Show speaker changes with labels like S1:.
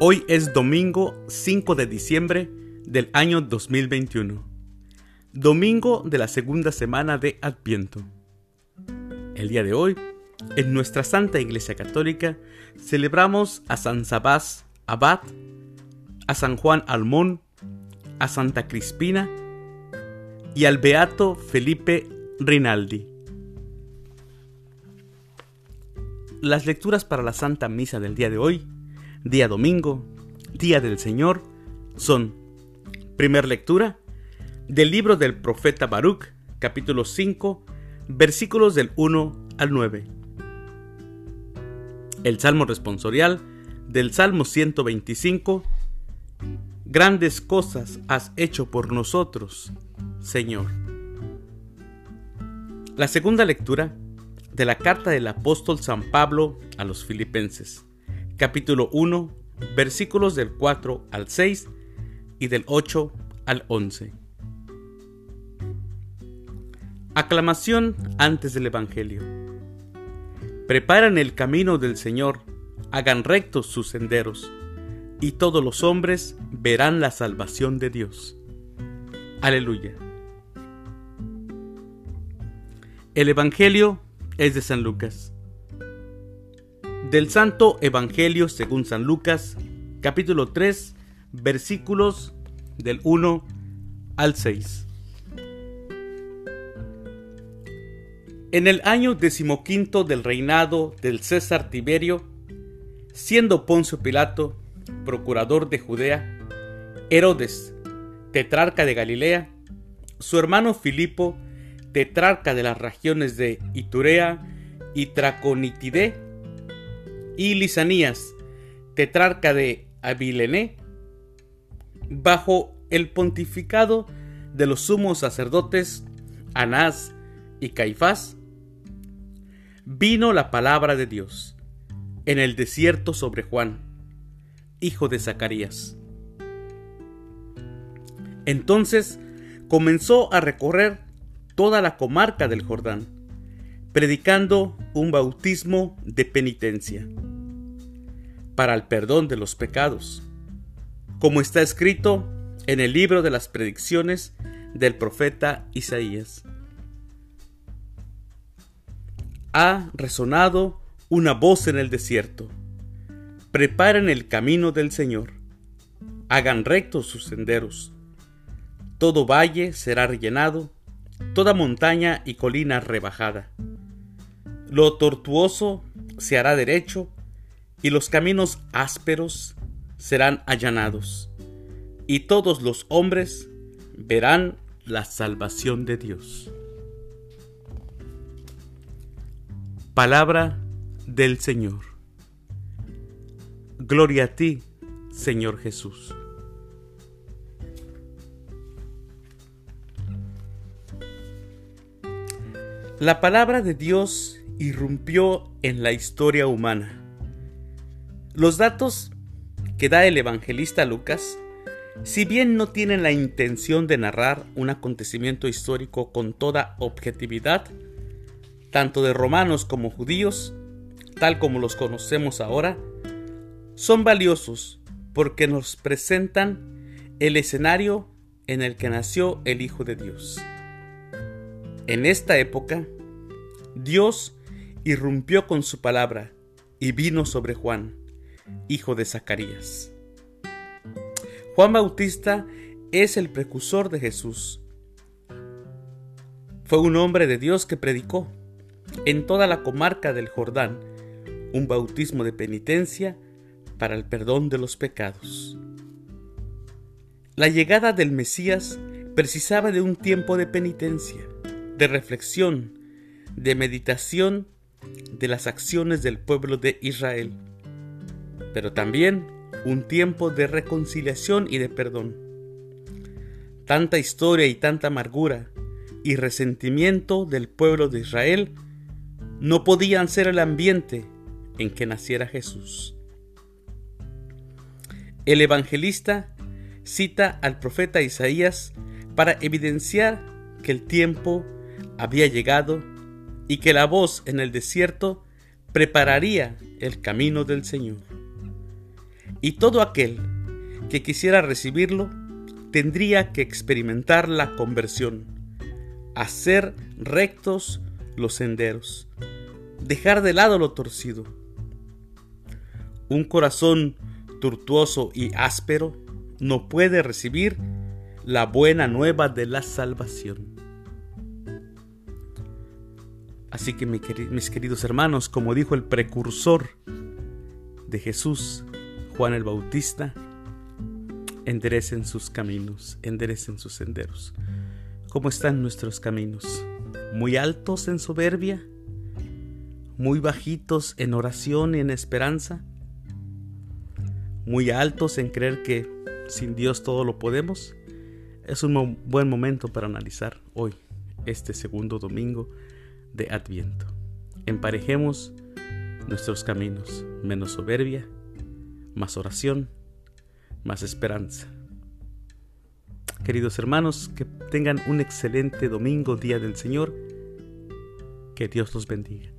S1: Hoy es domingo 5 de diciembre del año 2021, domingo de la segunda semana de Adviento. El día de hoy, en nuestra Santa Iglesia Católica, celebramos a San Sabás Abad, a San Juan Almón, a Santa Crispina y al Beato Felipe Rinaldi. Las lecturas para la Santa Misa del día de hoy día domingo, día del Señor, son, primer lectura, del libro del profeta Baruch, capítulo 5, versículos del 1 al 9. El Salmo responsorial del Salmo 125, Grandes cosas has hecho por nosotros, Señor. La segunda lectura de la carta del apóstol San Pablo a los filipenses capítulo 1, versículos del 4 al 6 y del 8 al 11. Aclamación antes del Evangelio. Preparan el camino del Señor, hagan rectos sus senderos, y todos los hombres verán la salvación de Dios. Aleluya. El Evangelio es de San Lucas. Del Santo Evangelio según San Lucas, capítulo 3, versículos del 1 al 6. En el año decimoquinto del reinado del César Tiberio, siendo Poncio Pilato procurador de Judea, Herodes, tetrarca de Galilea, su hermano Filipo, tetrarca de las regiones de Iturea y Traconitide, y Lisanías, tetrarca de Abilené, bajo el pontificado de los sumos sacerdotes Anás y Caifás, vino la palabra de Dios en el desierto sobre Juan, hijo de Zacarías. Entonces comenzó a recorrer toda la comarca del Jordán, predicando un bautismo de penitencia para el perdón de los pecados, como está escrito en el libro de las predicciones del profeta Isaías. Ha resonado una voz en el desierto. Preparen el camino del Señor. Hagan rectos sus senderos. Todo valle será rellenado, toda montaña y colina rebajada. Lo tortuoso se hará derecho y los caminos ásperos serán allanados, y todos los hombres verán la salvación de Dios. Palabra del Señor. Gloria a ti, Señor Jesús. La palabra de Dios irrumpió en la historia humana los datos que da el evangelista Lucas, si bien no tienen la intención de narrar un acontecimiento histórico con toda objetividad, tanto de romanos como judíos, tal como los conocemos ahora, son valiosos porque nos presentan el escenario en el que nació el Hijo de Dios. En esta época, Dios irrumpió con su palabra y vino sobre Juan, hijo de Zacarías. Juan Bautista es el precursor de Jesús. Fue un hombre de Dios que predicó en toda la comarca del Jordán un bautismo de penitencia para el perdón de los pecados. La llegada del Mesías precisaba de un tiempo de penitencia, de reflexión, de meditación de las acciones del pueblo de Israel pero también un tiempo de reconciliación y de perdón. Tanta historia y tanta amargura y resentimiento del pueblo de Israel no podían ser el ambiente en que naciera Jesús. El evangelista cita al profeta Isaías para evidenciar que el tiempo había llegado y que la voz en el desierto prepararía el camino del Señor. Y todo aquel que quisiera recibirlo tendría que experimentar la conversión, hacer rectos los senderos, dejar de lado lo torcido. Un corazón tortuoso y áspero no puede recibir la buena nueva de la salvación. Así que mis queridos hermanos, como dijo el precursor de Jesús, Juan el Bautista, enderecen sus caminos, enderecen sus senderos. ¿Cómo están nuestros caminos? ¿Muy altos en soberbia? ¿Muy bajitos en oración y en esperanza? ¿Muy altos en creer que sin Dios todo lo podemos? Es un buen momento para analizar hoy, este segundo domingo de Adviento. Emparejemos nuestros caminos, menos soberbia, más oración, más esperanza. Queridos hermanos, que tengan un excelente domingo, día del Señor. Que Dios los bendiga.